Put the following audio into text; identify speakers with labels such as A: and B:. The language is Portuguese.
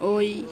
A: Oi.